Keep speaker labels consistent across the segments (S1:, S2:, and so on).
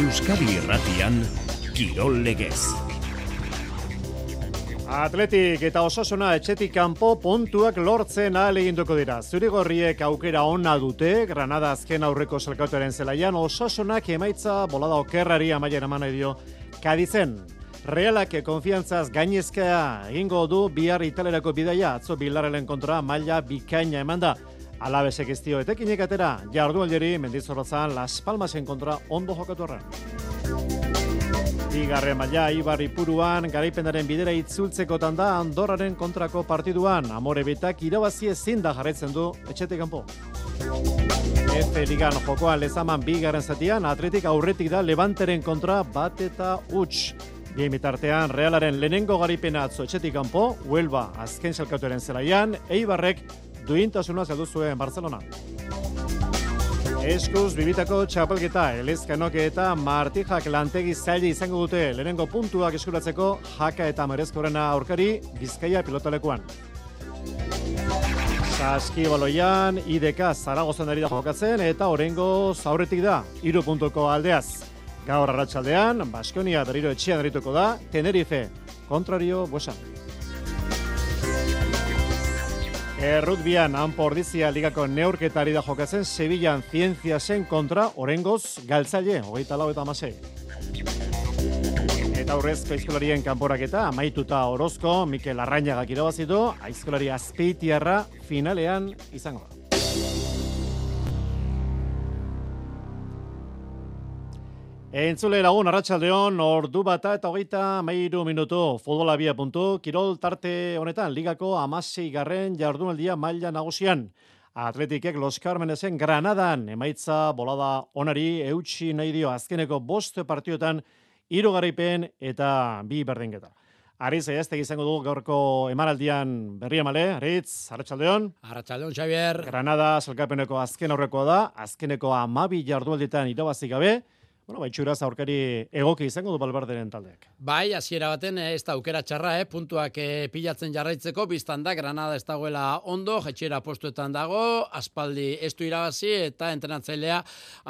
S1: Euskadi Irratian Kirol Legez.
S2: Atletik eta osasuna etxetik kanpo puntuak lortzen ahal eginduko dira. Zurigorriek aukera ona dute, Granada azken aurreko zelkautuaren zelaian, osasunak emaitza bolada okerrari amaiera eman dio kadizen. Realak konfiantzaz gainezkea egingo du bihar italerako bidaia, atzo bilarrelen kontra maila bikaina eman da. Alabesek ez dio etekinek atera, jardu alderi mendizorrotzan Las Palmasen kontra ondo jokatu Bigarren maila Ibar Ipuruan garaipenaren bidera itzultzeko tanda Andorraren kontrako partiduan Amore Betak irabazi ezin da jarraitzen du etxetik kanpo. Efe Ligan jokoan lezaman bigarren zatian Atletik aurretik da Levanteren kontra bat eta huts. Bien Realaren lehenengo garipena atzo etxetik kanpo, Huelva azken salkatuaren zelaian, Eibarrek duintasuna zeldu zuen Barcelona. Eskuz bibitako txapelketa, elezkanoke eta martijak lantegi zaili izango dute lehenengo puntuak eskuratzeko jaka eta merezkorena aurkari bizkaia pilotalekuan. Saski baloian, IDK Zaragozan ari da jokatzen eta orengo zaurretik da, iru puntuko aldeaz. Gaur arratsaldean Baskonia berriro etxean erituko da, Tenerife, kontrario, buesan. Errutbian Anpordizia ligako neurketari da jokatzen Sevillan zientzia zen kontra Orengoz galtzaile, hogeita lau eta amasei. Eta aurrezko aizkolarien kanporaketa amaituta orozko Mikel Arrainagak irabazitu, aizkolari azpeitiarra finalean izango da. Entzule lagun, arratsaldeon ordu bata eta hogeita mairu minutu, futbola bia puntu, kirol tarte honetan, ligako amasei garren jardunaldia maila nagusian. Atletikek Los Carmenezen Granadan, emaitza bolada onari eutxi nahi dio azkeneko bost partiotan, hiru garaipen eta bi berdinketa. Ariz, ez izango dugu gaurko emanaldian berri emale, Aritz, Arratxaldeon.
S3: Arratxaldeon, Xavier.
S2: Granada, zelkapeneko azken aurrekoa da, azkeneko amabi jardualditan irabazik gabe, Bueno, baitxuraz aurkari egoki izango du balbarderen taldeak.
S3: Bai, hasiera baten eh, ez da aukera txarra, eh? puntuak eh, pilatzen jarraitzeko, biztan da, Granada ez dagoela ondo, jetxera postuetan dago, aspaldi ez du irabazi eta entrenatzailea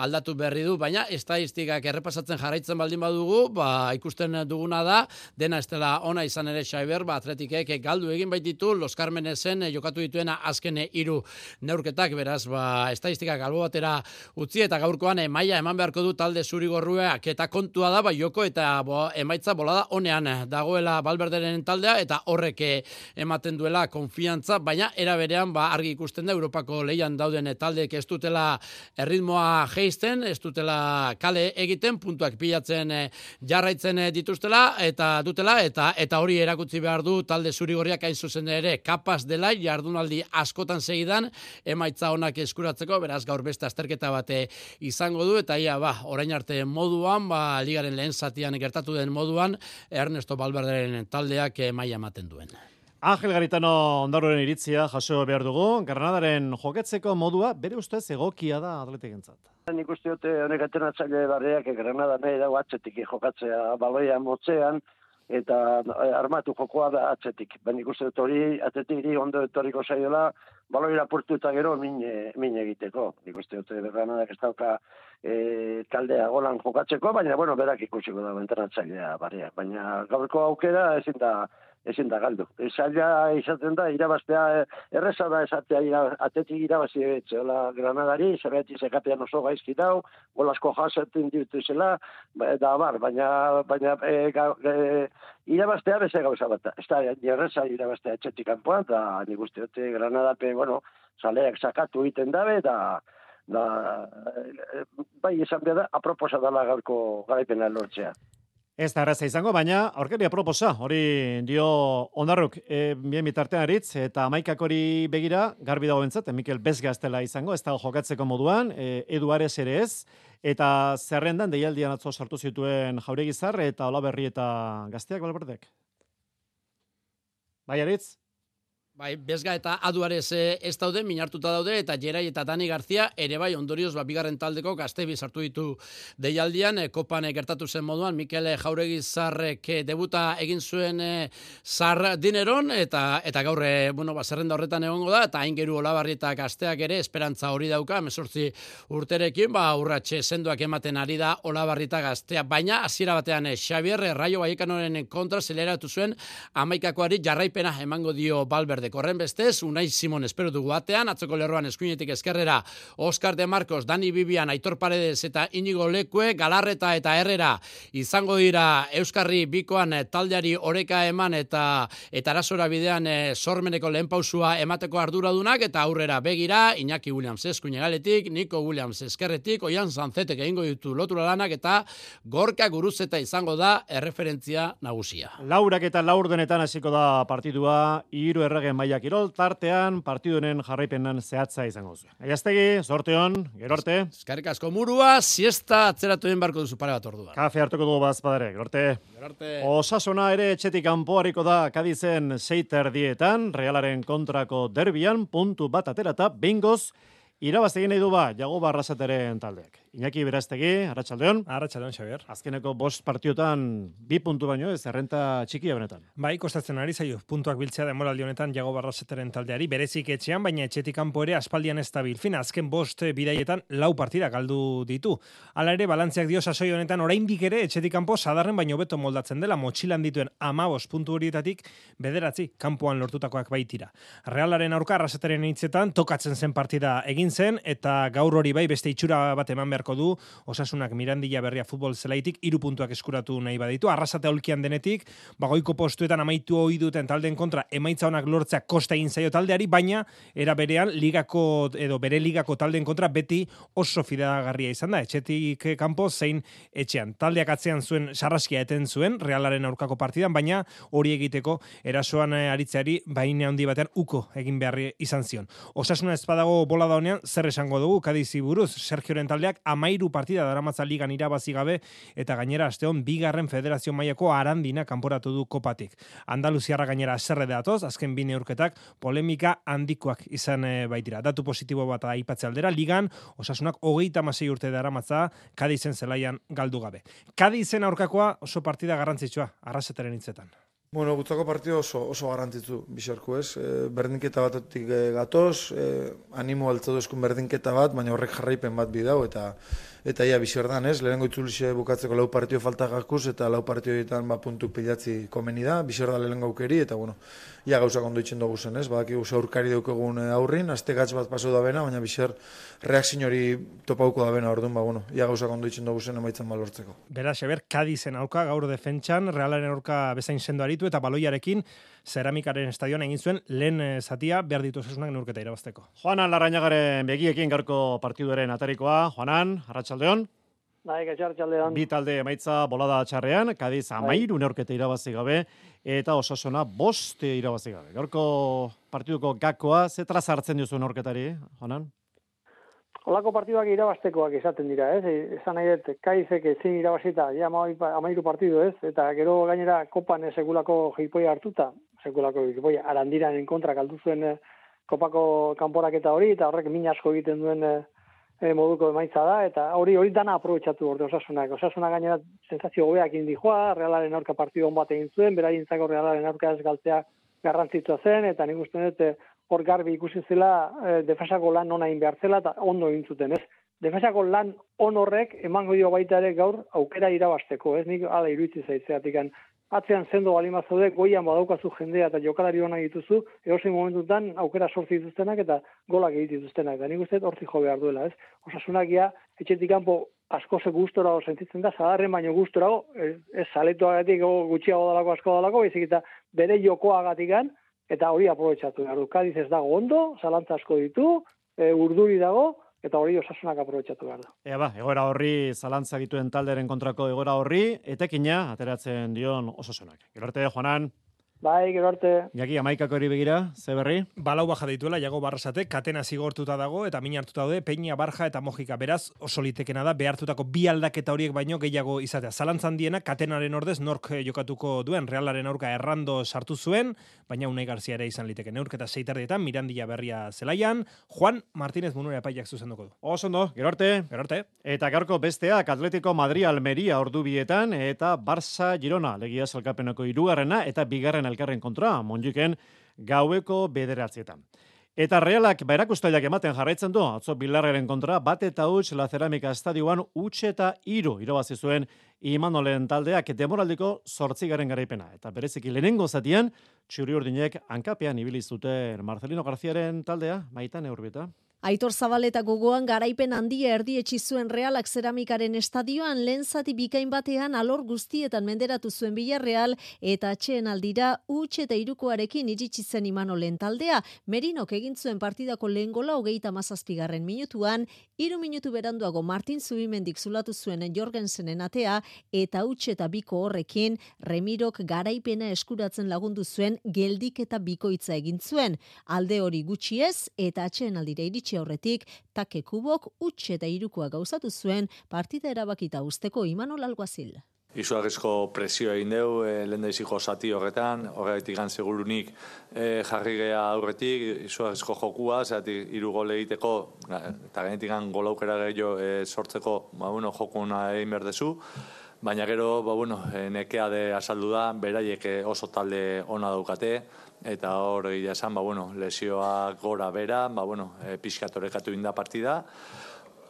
S3: aldatu berri du, baina estadistikak errepasatzen jarraitzen baldin badugu, ba, ikusten duguna da, dena ez dela ona izan ere Xaiber, ba, atletikek galdu egin baititu, Los Carmenezen eh, jokatu dituena azkene hiru neurketak, beraz, ba, estadistikak albo batera utzi eta gaurkoan eh, maila eman beharko du talde zuri zurigorruak eta kontua da bai joko eta bo, emaitza bolada honean dagoela Balberderen taldea eta horrek ematen duela konfiantza baina era berean ba argi ikusten da Europako leian dauden taldeek ez dutela erritmoa jeisten ez dutela kale egiten puntuak pilatzen jarraitzen dituztela eta dutela eta eta hori erakutsi behar du talde zurigorriak hain zuzen ere kapaz dela jardunaldi askotan segidan emaitza onak eskuratzeko beraz gaur beste azterketa bate izango du eta ia ba orain arte moduan, ba, ligaren lehen zatian gertatu den moduan, Ernesto Balberderen taldeak eh, maila ematen duen.
S2: Angel Garitano ondaroren iritzia jaso behar dugu, Granadaren joketzeko modua bere ustez egokia da atletik entzat.
S4: Nik uste dute honek atzenatzale barriak Granada nahi dago atzetik jokatzea baloia motzean, eta eh, armatu jokoa da atzetik. Ben ikuste dut hori, atzetik ondo etorriko zaiola, baloira portu eta gero min, min egiteko. Ikuste dut Granadak ez dauka e, taldea golan jokatzeko, baina, bueno, berak ikusiko da entrenatzailea barriak. Baina gaurko aukera ezin da, ezin da galdu. Ezaila izaten da, irabaztea, erreza da esatea ira, atetik irabazi etxeola granadari, zerbeti zekapean oso gaizki dau, golasko jasetin ditu zela, da bar, baina, baina e, ga, e, irabaztea beze gauza bat. Ez da, erreza irabaztea etxetik kanpoan, da, nik uste, granada, pe, bueno, saleak sakatu egiten dabe, da, da, bai esan behar da, aproposa dela gaurko garaipena lortzea.
S2: Ez da erraza izango, baina aurkari aproposa, hori dio ondarruk, e, bien bitartean aritz, eta maikak hori begira, garbi dago bentzat, Mikel Bezgaztela izango, ez da jokatzeko moduan, e, Edu Ares ere ez, eta zerrendan deialdian atzo sartu zituen jauregizar, eta olaberri eta gazteak balberdek. Bai, aritz?
S3: Bai, bezga eta aduarez eh, ez daude, minartuta daude, eta Jerai eta Dani Garzia ere bai ondorioz ba, bigarren taldeko gaztebi sartu ditu deialdian, e, kopan e, gertatu zen moduan, Mikel Jauregi zarrek debuta egin zuen e, zar dineron, eta eta gaur, bueno, ba, zerrenda horretan egongo da, eta hain geru olabarri eta gazteak ere, esperantza hori dauka, mesortzi urterekin, ba, urratxe sendoak ematen ari da olabarri eta gaztea, baina hasiera batean e, Xavier Raio Baikanoren kontra zeleratu zuen, amaikakoari jarraipena emango dio Balberde Korren bestez, Unai Simon espero dugu batean, atzoko lerroan eskuinetik eskerrera, Oscar de Marcos, Dani Bibian, Aitor Paredes eta Inigo Lekue, Galarreta eta Herrera, izango dira Euskarri bikoan eh, taldeari oreka eman eta eta arasora bidean e, sormeneko lehen pausua emateko arduradunak, eta aurrera begira, Iñaki Williams eskuine galetik, Nico Williams eskerretik, Oian Zanzetek egingo ditu lotura lanak, eta Gorka Guruzeta izango da erreferentzia nagusia.
S2: Laurak eta laur denetan hasiko da partidua, iru erregen maia kirol, tartean partidunen jarraipenan zehatza izango zuen. Aiaztegi, sorteon, gero arte.
S3: Eskarrik asko murua, siesta atzeratu den barko duzu pare bat orduan.
S2: Kafe hartuko dugu bazpadare, gero arte.
S3: Gero arte.
S2: Osasuna ere etxetik kanpoariko da kadizen seiter dietan, realaren kontrako derbian, puntu bat aterata, bingoz, irabaztegin nahi du ba, jago barrasateren taldeak. Iñaki Beraztegi, Arratsaldeon.
S5: Arratsaldeon, Xavier.
S2: Azkeneko bost partiotan bi puntu baino ez errenta txikia benetan.
S5: Bai, kostatzen ari zaio puntuak biltzea demoraldi honetan jago barraseteren taldeari berezik etxean, baina etxetik kanpo ere aspaldian ez dabil. Fin, azken bost bidaietan lau partida galdu ditu. Hala ere, balantziak dio sasoi honetan oraindik ere etxetik kanpo sadarren baino beto moldatzen dela motxilan dituen amabos puntu horietatik bederatzi kanpoan lortutakoak baitira. Realaren aurka arraseteren hitzetan tokatzen zen partida egin zen eta gaur hori bai beste itxura bat eman beharko du, osasunak Mirandilla berria futbol zelaitik iru puntuak eskuratu nahi baditu, arrasate holkian denetik, bagoiko postuetan amaitu hoi duten talden kontra emaitza honak lortzea kosta egin zaio taldeari, baina era berean ligako edo bere ligako talden kontra beti oso fidagarria izan da, etxetik kanpo zein etxean. Taldeak atzean zuen sarraskia eten zuen, realaren aurkako partidan, baina hori egiteko erasoan eh, aritzeari baina handi batean uko egin beharri izan zion. Osasuna ez badago bola da honean, zer esango dugu, kadizi buruz, Sergioren taldeak amairu partida daramatza ligan irabazi gabe eta gainera asteon bigarren federazio mailako arandina kanporatu du kopatik. Andaluziarra gainera zerre datoz, azken bine urketak polemika handikoak izan e, baitira. Datu positibo bat aipatze aldera, ligan osasunak hogeita masei urte daramatza kadizen zelaian galdu gabe. Kadizen aurkakoa oso partida garrantzitsua, arrasetaren hitzetan.
S6: Bueno, gutzako partido oso, oso garantitzu, bisarku ez. E, berdinketa batetik e, gatoz, e, animo altzatu eskun berdinketa bat, baina horrek jarraipen bat bidau, eta eta ia bizerdan, ez? Lehenengo itzulixe bukatzeko lau partio falta gakuz, eta lau partioetan ba, puntu pilatzi komeni da, bizerda lehenengo aukeri, eta bueno, ia gauzak ondo itxen dugu zen, ez? Badak egu aurkari daukegun eh, aurrin, azte gatz bat paso da bena, baina bizer reakzin hori topauko da bena, orduan, ba, bueno, ia gauzak ondo itxen dugu zen emaitzen balortzeko.
S5: Beraz, eber, Kadizen aurka, gaur defentsan, realaren aurka bezain sendo aritu, eta baloiarekin, ceramikaren estadioan egin zuen lehen eh, zatia behar ditu zesunak neurketa irabazteko.
S2: Joanan Larrañagaren begiekin garko partiduaren atarikoa. Joanan, Arratsaldeon.
S7: Bai, Arratsaldeon.
S2: Bi talde emaitza bolada txarrean, Kadiz bai. amairu neurketa irabazi gabe eta Osasuna boste irabazi gabe. Gaurko partiduko gakoa ze hartzen duzu neurketari, Joanan?
S7: Olako partiduak irabaztekoak izaten dira, ez? Esan nahi dut, kaizek ezin irabazita, ja amairu partidu, ez? Eta gero gainera kopan segulako jipoia hartuta, sekulako boi, arandiran kontra kaldu zuen eh, kopako kanporaketa hori, eta horrek min asko egiten duen eh, eh, moduko emaitza da, eta hori hori dana aprobetsatu orde osasunak. Osasuna gainera sensazio gobeak indi joa, realaren aurka partidu hon bat egin zuen, beraien zako realaren aurka ez galtzea garrantzitua zen, eta nik uste dut hor garbi ikusi zela defasako lan ona egin behar zela, eta ondo egin zuten, ez? Defasako lan on horrek emango dio baita ere gaur aukera irabasteko, ez? Nik ala iruitzi zaitzeatik atzean zendo balima zaude, goian badaukazu jendea eta jokalari hona dituzu, egosin momentutan aukera sortzi dituztenak eta golak egit dituztenak. Eta nik uste horti jo behar duela, ez? Osasunak ja, etxetik kanpo asko ze gustora sentitzen da, zadarren baino gustora ez, ez saletu agatik gutxiago dalako asko dalako, baizik eta bere jokoa agatikan, eta hori aprobetsatu behar du. Kadiz ez dago ondo, zalantza asko ditu, e, urduri dago, eta hori osasunak aprobetsatu behar da.
S2: Ea ba, egora horri zalantza dituen talderen kontrako egora horri, etekina ateratzen dion osasunak. Gero arte, Juanan.
S7: Bai, gero arte.
S2: Jaki, amaikako hori begira, ze berri?
S5: Balau baja dituela, jago barrasate, katena zigortuta dago, eta min hartuta daude, peña, barja eta mojika. Beraz, oso litekena da, behartutako bi aldaketa horiek baino gehiago izatea. Zalantzan diena, katenaren ordez, nork eh, jokatuko duen, realaren aurka errando sartu zuen, baina unai garzia ere izan liteke. Neurketa seitardietan, Mirandilla berria zelaian, Juan Martínez Munure apaiak zuzenduko du.
S2: Oso ondo, gero arte.
S5: Gero arte.
S2: Eta gaurko besteak Atletico Madrid Almeria ordubietan eta Barça Girona legia salkapeneko irugarrena eta bigarren elkarren kontra, monjuken gaueko bederatzietan. Eta realak berakustaiak ematen jarraitzen du, atzo bilarreren kontra, bat eta huts la ceramika estadioan huts eta iru irabazi zuen Imanolen taldeak demoraldiko sortzigaren garaipena. Eta bereziki lehenengo zatian, txuri urdinek hankapean ibili zuten Marcelino Garziaren taldea, maitan eurbieta.
S8: Aitor Zabaleta gogoan garaipen handia erdietsi zuen realak zeramikaren estadioan lehen zati bikain batean alor guztietan menderatu zuen Villarreal eta atxeen aldira huts eta irukoarekin iritsi zen imano lehen taldea. Merinok egin zuen partidako lehen gola hogeita mazazpigarren minutuan, hiru minutu beranduago Martin Zubimendik zulatu zuen Jorgensenen atea eta huts eta biko horrekin Remirok garaipena eskuratzen lagundu zuen geldik eta bikoitza egin zuen. Alde hori gutxi ez eta atxeen aldira iritsi iritsi aurretik, take kubok utxe eta irukoa gauzatu zuen partida erabakita usteko Imanol Alguazil.
S9: Izugarrizko presio egin deu, e, lehen daiziko zati horretan, horretik segurunik e, jarri geha aurretik, izugarrizko jokua, zeratik iru gole egiteko, eta genetik golaukera gehiago e, sortzeko, ba, bueno, jokuna egin berdezu, baina gero, ba, bueno, nekea de asaldu da, beraiek oso talde ona daukate, eta hor egia esan, ba, bueno, lesioak gora bera, ba, bueno, e, pixkatorekatu inda partida,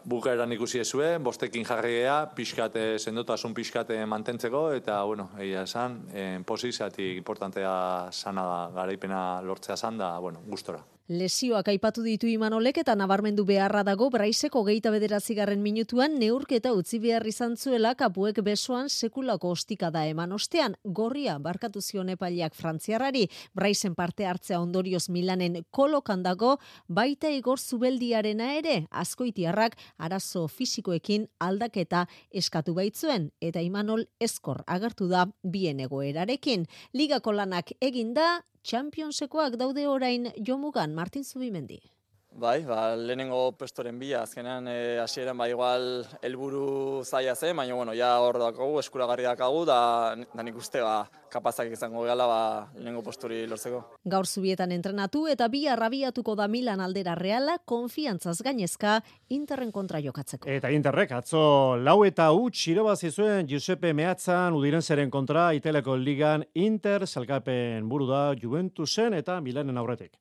S9: bukaeran ikusi ezue, bostekin jarregea, pixkate, sendotasun pixkate mantentzeko, eta, bueno, egia esan, en posizatik importantea sana garaipena lortzea zan da, bueno, gustora.
S8: Lesioak aipatu ditu Imanolek eta nabarmendu beharra dago Braiseko geita bederatzigarren minutuan neurketa utzi behar izan zuela kapuek besoan sekulako ostika da eman ostean. Gorria barkatu zion epailiak frantziarrari, Braisen parte hartzea ondorioz Milanen kolokan dago, baita igor zubeldiarena ere, askoitiarrak arazo fisikoekin aldaketa eskatu baitzuen, eta Imanol eskor agertu da bien egoerarekin. Ligako lanak eginda, Championsekoak daude orain jomugan Martin Zubimendi.
S10: Bai, ba, lehenengo pestoren bila, azkenean e, hasieran ba, igual helburu zaila zen, baina bueno, ja hor dakagu, eskuragarri dakagu, da, da nik uste ba, kapazak izango gala ba, lehenengo posturi lortzeko.
S8: Gaur zubietan entrenatu eta bi arrabiatuko da Milan aldera reala, konfiantzaz gainezka, Interren kontra jokatzeko.
S2: Eta Interrek, atzo lau eta huts irabazi zuen Giuseppe Meatzan udiren zeren kontra Iteleko Ligan Inter, salkapen buru da Juventusen eta Milanen aurretik.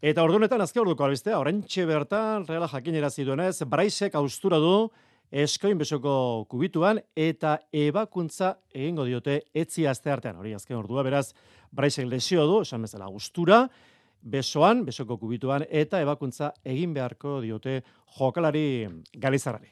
S2: Eta ordunetan azke orduko albistea, orentxe bertan, reala jakinera ziduenez, Braisek austura du eskoin besoko kubituan eta ebakuntza egingo diote etzi azte artean. Hori azken ordua, beraz, Braisek lesio du, esan bezala austura, besoan, besoko kubituan, eta ebakuntza egin beharko diote jokalari galizarrari.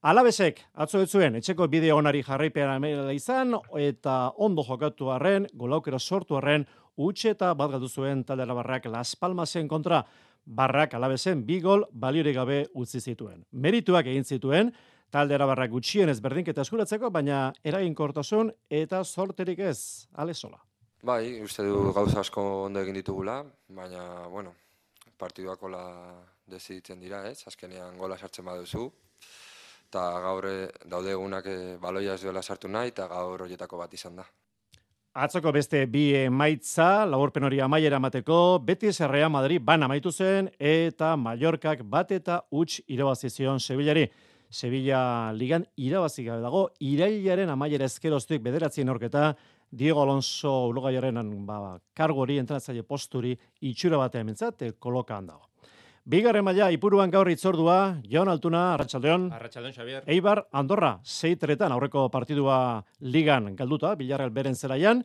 S2: Alabesek, atzo zuen, etxeko bideo onari jarraipean amela izan, eta ondo jokatu arren, golaukera sortu arren, utxe eta bat galdu zuen talde Barrak Las Palmasen kontra Barrak alabezen bi gol baliorik gabe utzi zituen. Merituak egin zituen, talde Barrak gutxien ez berdinketa eskuratzeko, baina eraginkortasun eta sorterik ez, ale sola.
S11: Bai, uste du gauza asko ondo egin ditugula, baina, bueno, partiduako la deziditzen dira, ez? Azkenean gola sartzen baduzu, eta gaur eh, daude egunak eh, baloia ez duela sartu nahi, eta gaur horietako bat izan da.
S2: Atzoko beste bi emaitza, laburpen hori amaiera mateko, Betis Errea Madrid ban amaitu zen, eta Mallorcak bat eta huts irabazizion Sevillari. Sevilla ligan irabazi gabe dago, irailaren amaiera ezkeroztuik bederatzien orketa, Diego Alonso ulogaiaren ba, kargori, entrenatzaile posturi, itxura batean mintzat, kolokan dago. Bigarren maila ipuruan gaur itzordua, Jon Altuna, Arratxaldeon.
S12: Arratxaldeon, Xavier.
S2: Eibar, Andorra, seitretan aurreko partidua ligan galduta, Bilarreal beren zelaian.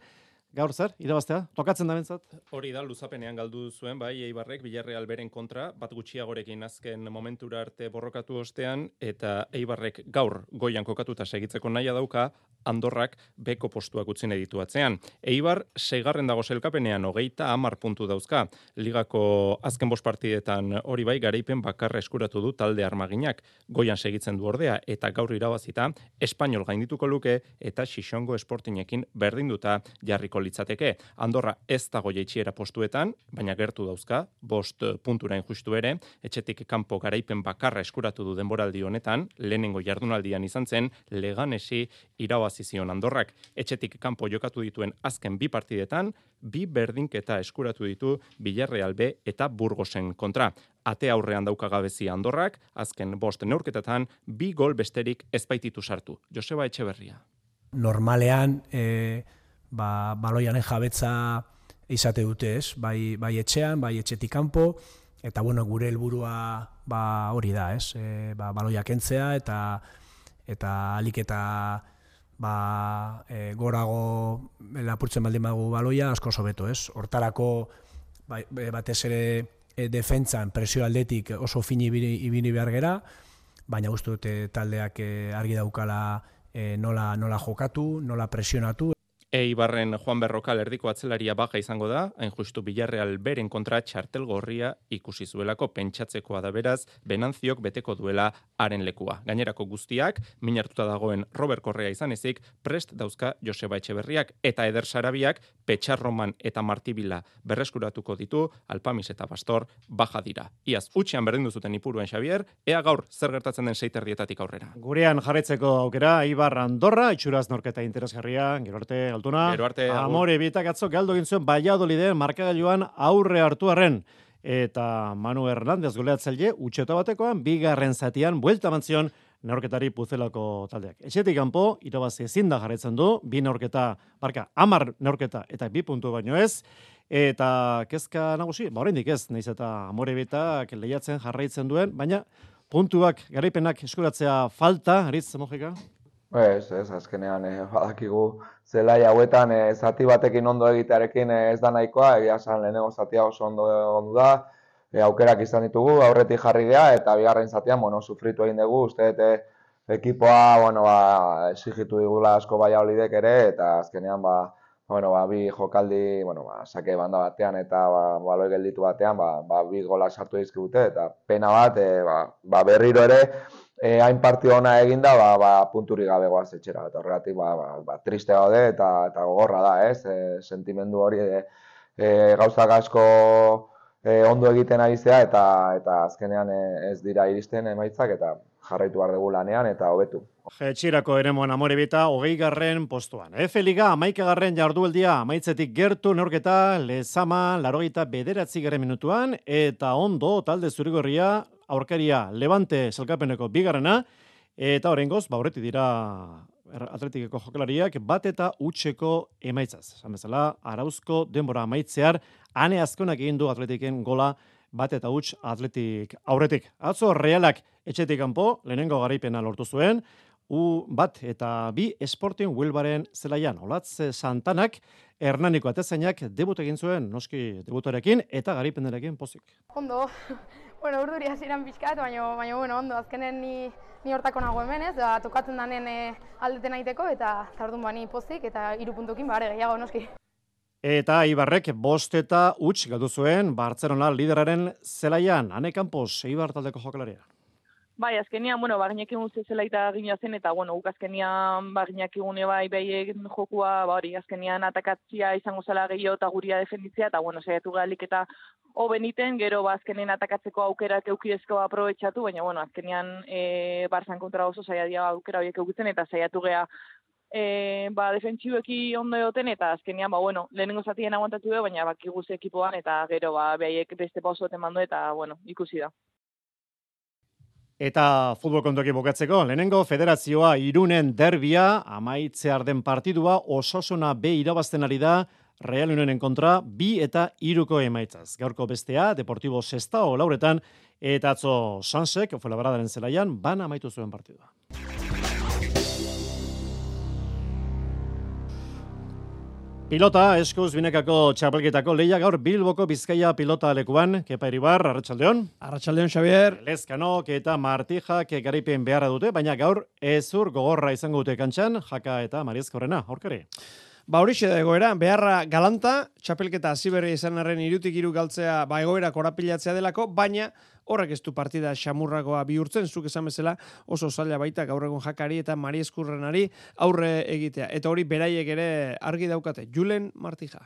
S2: Gaur zer, irabaztea, tokatzen da bentzat?
S12: Hori da, luzapenean galdu zuen, bai, Eibarrek, Bilarreal beren kontra, bat gutxiagorekin azken momentura arte borrokatu ostean, eta Eibarrek gaur goian kokatuta segitzeko naia dauka, Andorrak beko postuak utzi ditu atzean. Eibar, seigarren dago zelkapenean, hogeita amar puntu dauzka. Ligako azken bost partidetan hori bai, garaipen bakarra eskuratu du talde armaginak. Goian segitzen du ordea, eta gaur irabazita, Espainol gaindituko luke, eta Xixongo esportinekin berdinduta jarriko litzateke. Andorra ez dago jaitxiera postuetan, baina gertu dauzka, bost puntura injustu ere, etxetik kanpo garaipen bakarra eskuratu du denboraldi honetan, lehenengo jardunaldian izan zen, leganesi irabazi zion Andorrak. Etxetik kanpo jokatu dituen azken bi partidetan, bi berdinketa eskuratu ditu Villarreal B eta Burgosen kontra. Ate aurrean dauka gabezi Andorrak, azken bost neurketetan, bi gol besterik ezbaititu sartu. Joseba Etxeberria.
S13: Normalean, e, ba, baloianen jabetza izate dute ez, bai, bai etxean, bai etxetik kanpo, eta bueno, gure helburua ba, hori da, ez, e, ba, baloia kentzea, eta eta alik eta ba, e, gorago lapurtzen baldin bagu baloia, asko sobeto, ez? Hortarako ba, batez ere e, defentzan presio aldetik oso fini ibili behar gera, baina uste dute taldeak e, argi daukala e, nola, nola jokatu, nola presionatu,
S12: Eibarren Juan Berrokal erdiko atzelaria baja izango da, hain justu Villarreal beren kontra txartel gorria ikusi zuelako pentsatzekoa da beraz, benantziok beteko duela haren lekua. Gainerako guztiak, minartuta dagoen Robert Correa izan ezik, prest dauzka Joseba Etxeberriak eta Eder Sarabiak, Petxarroman eta Martibila berreskuratuko ditu, Alpamis eta Pastor baja dira. Iaz, utxean berdin duzuten ipuruen Xavier, ea gaur zer gertatzen den seiterdietatik aurrera.
S2: Gurean jarretzeko aukera, Ibar Andorra, itxuraz norketa interesgarria, gero arte, altuna.
S12: Gero arte.
S2: Amore, bitak atzo galdo egin zuen Valladoliden markagailuan aurre hartu arren. Eta Manu Hernandez goleatzaile, utxeta batekoan, bigarren zatian, buelta mantzion, neorketari puzelako taldeak. Etxetik kanpo irabazi ezin da jarraitzen du, bi neorketa, barka, amar neorketa eta bi puntu baino ez, eta kezka nagusi, ba oraindik ez, naiz eta amore bitak lehiatzen jarraitzen duen, baina puntuak, garaipenak eskuratzea falta, aritz, mojika?
S14: Ez, ez, azkenean, eh, badakigu zelai hauetan e, zati batekin ondo egitearekin e, ez da nahikoa, egia esan lehenengo zatia oso ondo, ondo da, e, aukerak izan ditugu, aurretik jarri gea, eta bigarren zatian, bueno, sufritu egin dugu, uste, eta ekipoa, bueno, ba, exigitu digula asko baia olidek ere, eta azkenean, ba, bueno, ba, bi jokaldi, bueno, ba, sake banda batean eta ba, baloi gelditu batean, ba, ba, bi gola sartu dizkibute, eta pena bat, e, ba, ba, berriro ere, e, hain partio ona eginda, ba, ba, punturi gabe goaz etxera, eta horregatik, ba, ba, ba, triste gaude, eta, eta gogorra da, ez, e, sentimendu hori, e, e, gauzak asko e, ondo egiten ari zea, eta, eta azkenean ez dira iristen emaitzak, eta jarraitu behar dugu lanean, eta hobetu.
S2: Jetxirako ere moan amore bita, hogei garren postuan. Efe Liga, amaika garren jardueldia, amaitzetik gertu, neorketa, lezama, larogeita bederatzi garren minutuan, eta ondo, talde zurigorria, aurkaria Levante zelkapeneko bigarrena, eta horrengoz, ba, dira atletikeko jokalariak bat eta utxeko emaitzaz. Esan bezala, arauzko denbora amaitzear, ane azkonak egin du atletiken gola bat eta huts atletik aurretik. Atzo realak etxetik kanpo lehenengo garaipena lortu zuen, U bat eta bi Sporting Wilbaren zelaian. Olatz Santanak, Hernaniko atezainak debut egin zuen, noski debutorekin eta garipenerekin pozik.
S15: Ondo, bueno, urduri hasieran pixkat, baina, baina bueno, ondo, azkenen ni, ni hortako nago hemen ez, da, tokatzen danen e, aldeten aiteko eta zardun bani pozik eta irupuntukin bare gehiago noski.
S2: Eta Ibarrek bost eta huts galdu zuen Bartzelona lideraren zelaian, ane kanpos, Ibar taldeko jokalaria.
S16: Bai, azkenian, bueno, baginak egun zezela eta gina zen, eta, bueno, guk azkenian baginak egun bai bai jokua, ba hori, azkenian atakatzia izango zela gehiago eta guria defenditzia, eta, bueno, saiatu galik eta hobeniten, gero, ba, azkenen atakatzeko aukerak eukidezko aprobetsatu, baina, bueno, azkenian e, barzan kontra oso saiadia aukera horiek eukitzen, eta saiatu gea e, ba, defentsiueki ondo egoten, eta azkenian, ba, bueno, lehenengo zatien aguantatu du, baina bakiguz ekipoan, eta gero, ba, behaiek beste pauso temandu, eta, bueno, ikusi da.
S2: Eta futbol kontoki bukatzeko, lehenengo federazioa irunen derbia, amaitze den partidua, ososuna B irabazten ari da, Real Unionen kontra, bi eta iruko emaitzaz. Gaurko bestea, Deportivo Sestao lauretan, eta atzo Sansek, Fuelabaradaren zelaian, bana amaitu zuen partidua. Pilota, eskuz binekako txapelketako leia gaur Bilboko Bizkaia pilota lekuan, Kepa Iribar, Arratxaldeon.
S17: Arratxaldeon, Xavier.
S2: Lezkanok eta Martijak garipen beharra dute, baina gaur ezur gogorra izango dute kantxan, jaka eta Mariezkorrena, horkari.
S17: Ba horixe da egoera, beharra galanta, txapelketa hasi berri izan arren irutik iru galtzea ba egoera korapilatzea delako, baina horrek ez du partida xamurragoa bihurtzen, zuk esan bezala oso zaila baita gaur egun jakari eta Mari Eskurrenari aurre egitea. Eta hori beraiek ere argi daukate, Julen Martija.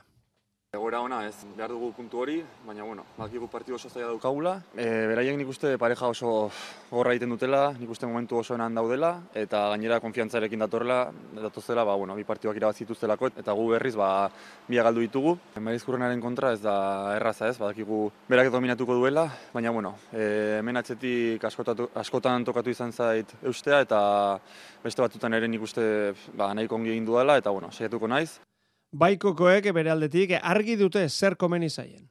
S18: Egoera ona ez, behar dugu puntu hori, baina bueno, bakigu partidu oso zaila daukagula. E, beraiek nik uste pareja oso gorra egiten dutela, nik uste momentu oso enan daudela, eta gainera konfiantzarekin datorrela, datozela, ba, bueno, bi partiduak irabazituztelako, eta gu berriz, ba, bi galdu ditugu. Marizkurrenaren kontra ez da erraza ez, badakigu berak dominatuko duela, baina bueno, e, hemen atzetik askotan tokatu izan zait eustea, eta beste batutan ere nik uste ba, nahiko ongi egin duela, eta bueno, saiatuko naiz.
S17: Baikokoek bere aldetik argi dute zer komeni zaien.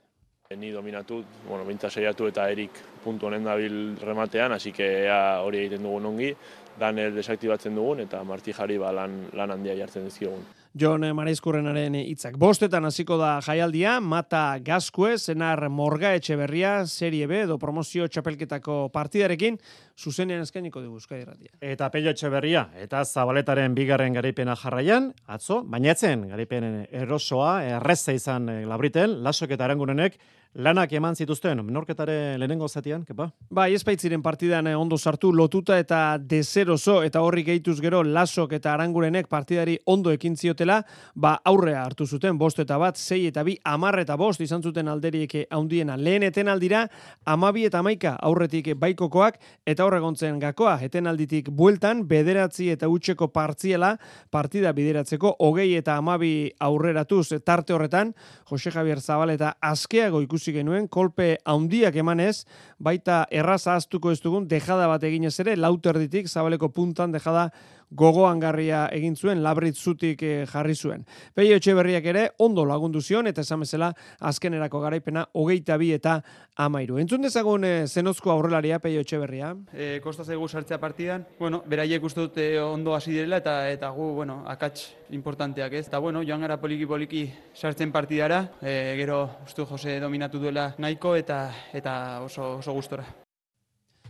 S19: Ni dominatu, bueno, bintza saiatu eta erik puntu honen dabil rematean, hasi que hori egiten dugun ongi, Daniel desaktibatzen dugun eta Marti Jari ba lan, lan handia jartzen dizkiogun.
S17: Jon Marizkurrenaren hitzak. Bostetan hasiko da jaialdia, Mata Gazkue, Zenar Morga Etxeberria, Serie B edo promozio txapelketako partidarekin, zuzenean eskainiko dugu Euskadi Ratia.
S2: Eta Pello Etxeberria, eta Zabaletaren bigarren garaipena jarraian, atzo, bainatzen garaipen erosoa, erreza izan eh, labriten, lasok eta arangunenek, lanak eman zituzten, menorketare lehenengo zatian, kepa?
S17: Ba, espaitziren partidan eh, ondo sartu lotuta eta dezeroso eta horri gehituz gero lasok eta arangurenek partidari ondo ekin ziotela, ba, aurrea hartu zuten, bost eta bat, sei eta bi, amar eta bost izan zuten alderiek haundiena. Lehen eten aldira, amabi eta maika aurretik baikokoak eta horregontzen gakoa, eten alditik bueltan, bederatzi eta utxeko partziela, partida bideratzeko, hogei eta amabi aurreratuz tarte horretan, Jose Javier Zabaleta askeago ikusi genuen, kolpe handiak emanez, baita erraza aztuko ez dugun, dejada bat eginez ere, lauterditik, zabaleko puntan dejada gogoan garria egin zuen, labrit zutik eh, jarri zuen. Peio etxe berriak ere, ondo lagundu zion, eta esan bezala, azkenerako garaipena, hogeita bi eta amairu. Entzun dezagun e, zenozko aurrelaria, peio etxe berria?
S20: E, kosta zaigu sartzea partidan, bueno, beraiek uste dute ondo hasi direla, eta eta gu, bueno, akats importanteak ez. Eta bueno, joan gara poliki-poliki sartzen partidara, e, gero, uste Jose dominatu duela nahiko, eta eta oso, oso gustora.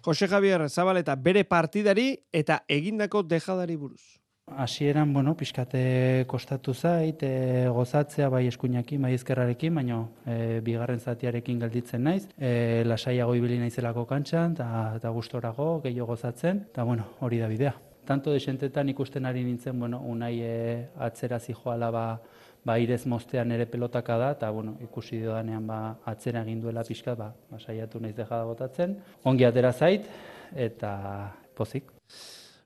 S17: Jose Javier Zabaleta bere partidari eta egindako dejadari buruz.
S21: Hasieran, bueno, pixkate kostatu zait, e, gozatzea bai eskuinakin, bai ezkerrarekin, baina e, bigarren zatiarekin gelditzen naiz. E, lasaiago ibili naizelako kantxan, eta gustorago, gehiago gozatzen, eta bueno, hori da bidea. Tanto desentetan ikusten ari nintzen, bueno, unai e, atzera zijoala ba, ba irez mostean ere pelotaka da eta bueno, ikusi dodanean ba atzera egin duela pixka ba, ba saiatu naiz deja botatzen. Ongi atera zait eta pozik.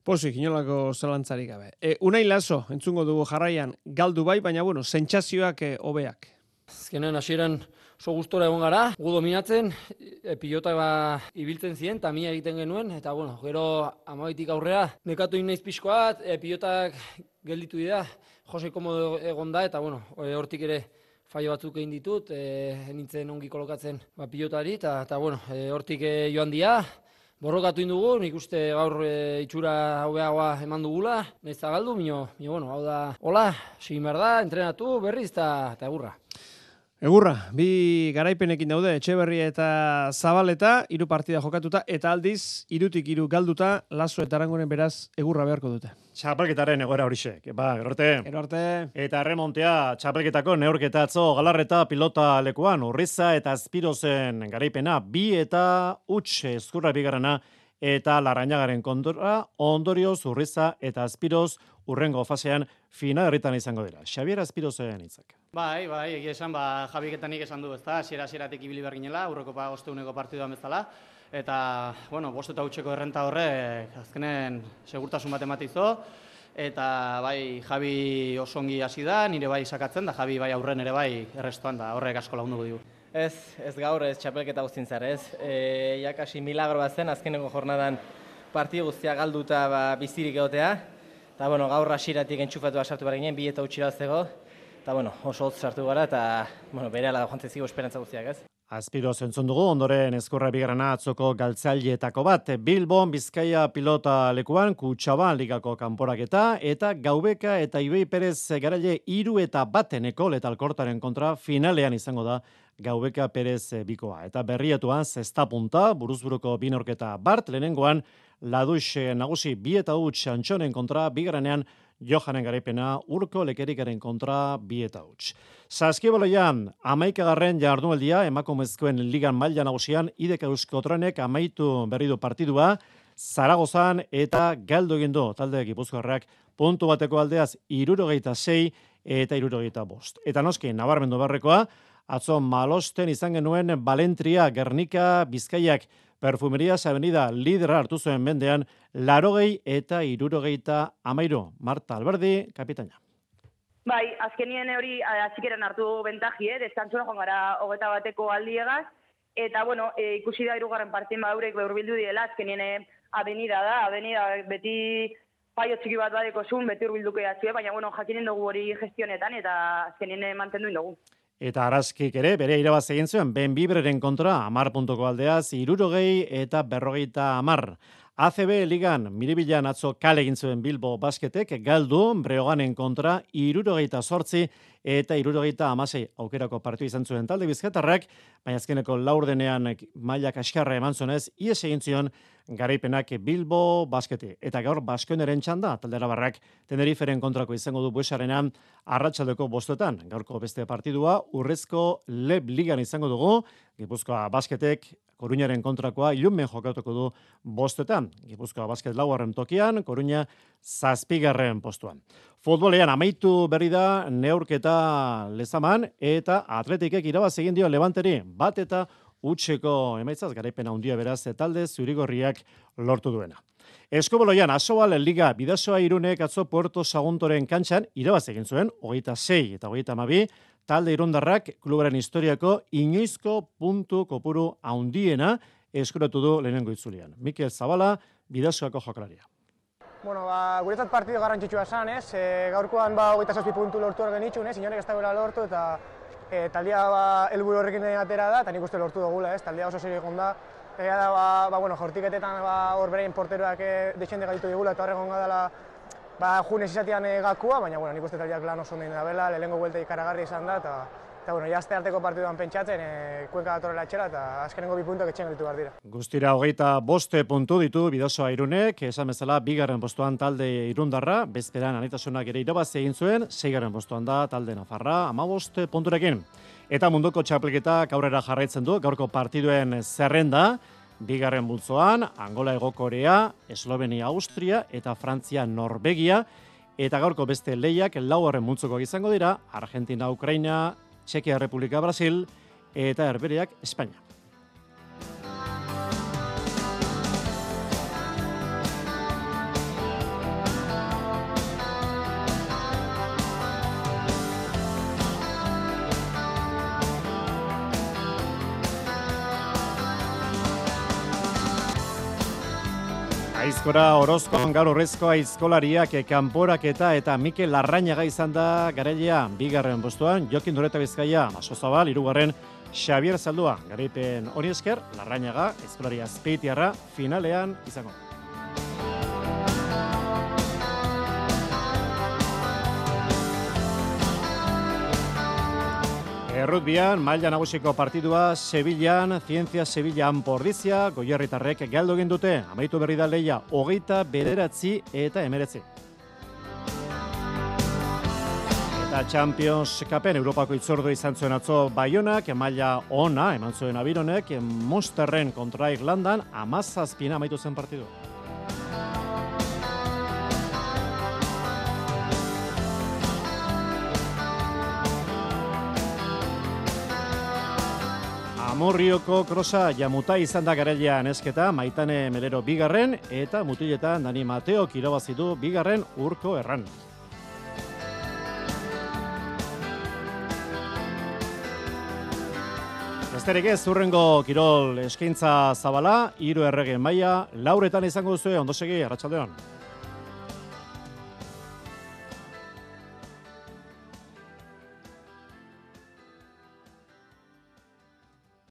S17: Pozik, inolako zelantzarik gabe. E, unai laso, entzungo dugu jarraian, galdu bai, baina bueno, sentsazioak e, hobeak.
S22: Azkenen hasieran oso gustora egon gara, gu dominatzen, e, pilota ba ibiltzen ziren, eta mia egiten genuen, eta bueno, gero amabaitik aurrea, nekatu inaiz pixkoat, e, pilotak gelditu dira, Jose komodo egon da, eta bueno, e, hortik ere faio batzuk egin ditut, e, nintzen ongi kolokatzen ba, pilotari, eta bueno, e, hortik e, joan dia, borrokatu indugu, nik uste gaur e, itxura haueagoa eman dugula, nahiz galdu, mino, mino, bueno, hau da, hola, sigin behar da, entrenatu, berriz, eta egurra.
S17: Egurra, bi garaipenekin daude, Etxeberri eta Zabaleta, hiru partida jokatuta, eta aldiz, irutik hiru galduta, laso eta arangonen beraz, egurra beharko dute.
S2: Txapelketaren egoera horixe, ba, gerorte.
S17: Gerorte.
S2: Eta remontea, txapelketako neurketa atzo, galarreta pilota lekuan, urriza eta azpirozen garaipena, bi eta utx eskurra bigarrena, eta larrainagaren kontura, ondorioz, urriza eta azpiroz, urrengo fasean fina herritan izango dira. Xavier Azpirozen hitzak.
S23: Bai, bai, egia esan, ba, Jabiketan esan du, ezta, hasiera hasieratik ibili berginela, aurreko pa osteuneko partiduan bezala, eta, bueno, bost eta utxeko errenta horrek, azkenen, segurtasun bat ematizo, eta bai, Javi osongi hasi da, nire bai sakatzen da, Javi bai aurren ere bai errestoan da, horrek asko lagunduko digu.
S24: Ez, ez gaur, ez txapelketa guztin zara, ez. E, jakasi milagro bat zen, azkeneko jornadan partidu guztia galduta ba, bizirik egotea, Eta, bueno, gaur hasiratik entxufatu sartu behar ginen, bi eta utxira. Eta, bueno, oso hotz sartu gara, eta, bueno, bere ala joan zezigo esperantza guztiak, ez?
S2: Azpiro zentzun dugu, ondoren eskorra bigarana atzoko galtzaileetako bat. Bilbon, Bizkaia pilota lekuan, Kutsaban ligako kanporaketa, eta Gaubeka eta Ibei Perez garaile iru eta bateneko letalkortaren kontra finalean izango da Gaubeka Perez bikoa. Eta berrietuan, zesta punta, buruzburuko binorketa bart, lehenengoan, Ladux nagusi bi eta huts antxonen kontra, bigarrenean Johanen garaipena urko lekerikaren kontra bieta huts. Saskiboloian, amaikagarren jardunaldia emakumezkoen ligan maila nagusian idek eusko tronek amaitu berri du partidua, Zaragozan eta galdo egin du talde gipuzkoarrak puntu bateko aldeaz irurogeita sei eta irurogeita bost. Eta noski, nabarmendu barrekoa, atzo malosten izan genuen Balentria, Gernika, Bizkaiak, Perfumeria Avenida lidera hartu zuen mendean, larogei eta irurogeita amairu. Marta Alberdi, kapitaina.
S25: Bai, azkenien hori azikeren hartu bentaji, eh? deskantzuna joan gara hogeta bateko aldiegaz, eta bueno, e, ikusi da irugarren partien baurek beurbildu diela, azkenien eh, avenida da, avenida beti paio txiki bat badeko zuen, beti urbilduko jazue, baina bueno, jakinen dugu hori gestionetan, eta azkenien mantendu dugu.
S2: Eta arazkik ere, bere irabaz egin zuen, ben bibreren kontra, amar puntuko aldeaz, irurogei eta berrogeita amar. ACB ligan, miribilan atzo kale egin zuen Bilbo basketek, galdu, breoganen kontra, irurogeita sortzi, eta irurogeita amasei aukerako partiu izan zuen talde bizkatarrak, baina azkeneko laurdenean mailak askarra eman zonez, ies egin zion garaipenak Bilbo basketi. Eta gaur baskoneren txanda, taldera barrak, teneriferen kontrako izango du buesarenan, arratsaldeko bostetan, gaurko beste partidua, urrezko leb ligan izango dugu, Gipuzkoa basketek Koruñaren kontrakoa ilunmen jokatuko du bostetan. Gipuzkoa basket lauarren tokian, Koruña zazpigarren postuan. Futbolean amaitu berri da neurketa lezaman eta atletikek irabaz egin dio levanteri bat eta utxeko emaitzaz garaipena handia beraz talde zurigorriak lortu duena. Eskoboloian, asoal liga bidazoa irunek atzo Puerto Saguntoren kantxan irabaz egin zuen, hogeita sei eta hogeita mabi, talde irundarrak klubaren historiako inoizko puntu kopuru haundiena eskuratu du lehenengo itzulian. Mikel Zabala, bidazoako jokalaria.
S26: Bueno, ba, guretzat partidu garrantzitsua esan, ez? E, gaurkoan ba, hogeita zazpi puntu lortu orgen itxun, ez? Inonek ez da lortu eta e, taldea ba, elburu horrekin atera da, eta nik uste lortu dugula, ez? Taldea oso serio egon da. Egia da, ba, ba, bueno, jortiketetan ba, hor berein porteroak e, deixende gaitu digula eta horregon dela ba, junez izatean e, gakua, baina bueno, nik uste taldeak lan oso onden da bela, lehenengo buelta ikaragarri izan da, eta Eta bueno, jazte arteko partiduan pentsatzen, e, kuenka datorrela etxera, eta azkenengo bi puntuak etxen gelitu dira.
S2: Guztira, hogeita boste puntu ditu bidazoa irunek, esan bezala, bigarren postuan talde irundarra, bezperan anitasunak ere irabaz egin zuen, zeigarren postuan da talde nafarra, ama boste punturekin. Eta munduko txapelketak aurrera jarraitzen du, gaurko partiduen zerrenda, bigarren bultzoan, Angola Egokorea, Eslovenia Austria eta Frantzia Norvegia, eta gaurko beste lehiak lauaren multzoko izango dira, Argentina, Ukraina, Txekia Republika Brasil eta Herbereak Espainia. Aizkora Orozkoan gaur horrezko aizkolariak kanporak eta eta Mikel Larrañaga izan da garailea bigarren postuan Jokin Dureta Bizkaia Maso Zabal hirugarren Xavier Zaldua garaipen hori esker Larrañaga aizkolaria Azpeitiarra finalean izango. Errutbian, maila nagusiko partidua, Sevillan, Ciencia Sevilla Anpordizia, goierritarrek galdo egin dute, amaitu berri da leia, hogeita bederatzi eta emeretzi. Eta Champions Cupen Europako itzordu izan zuen atzo Bayonak, maila ona, eman zuen abironek, Monsterren kontra Irlandan, amazazpina amaitu zen partidua. Amorrioko krosa jamuta izan da garailea nesketa, maitane melero bigarren, eta mutiletan Dani Mateo kirobazitu bigarren urko erran. Besterik ez, zurrengo kirol eskaintza zabala, hiru erregen maila, lauretan izango duzu, ondosegi, arratsaldean.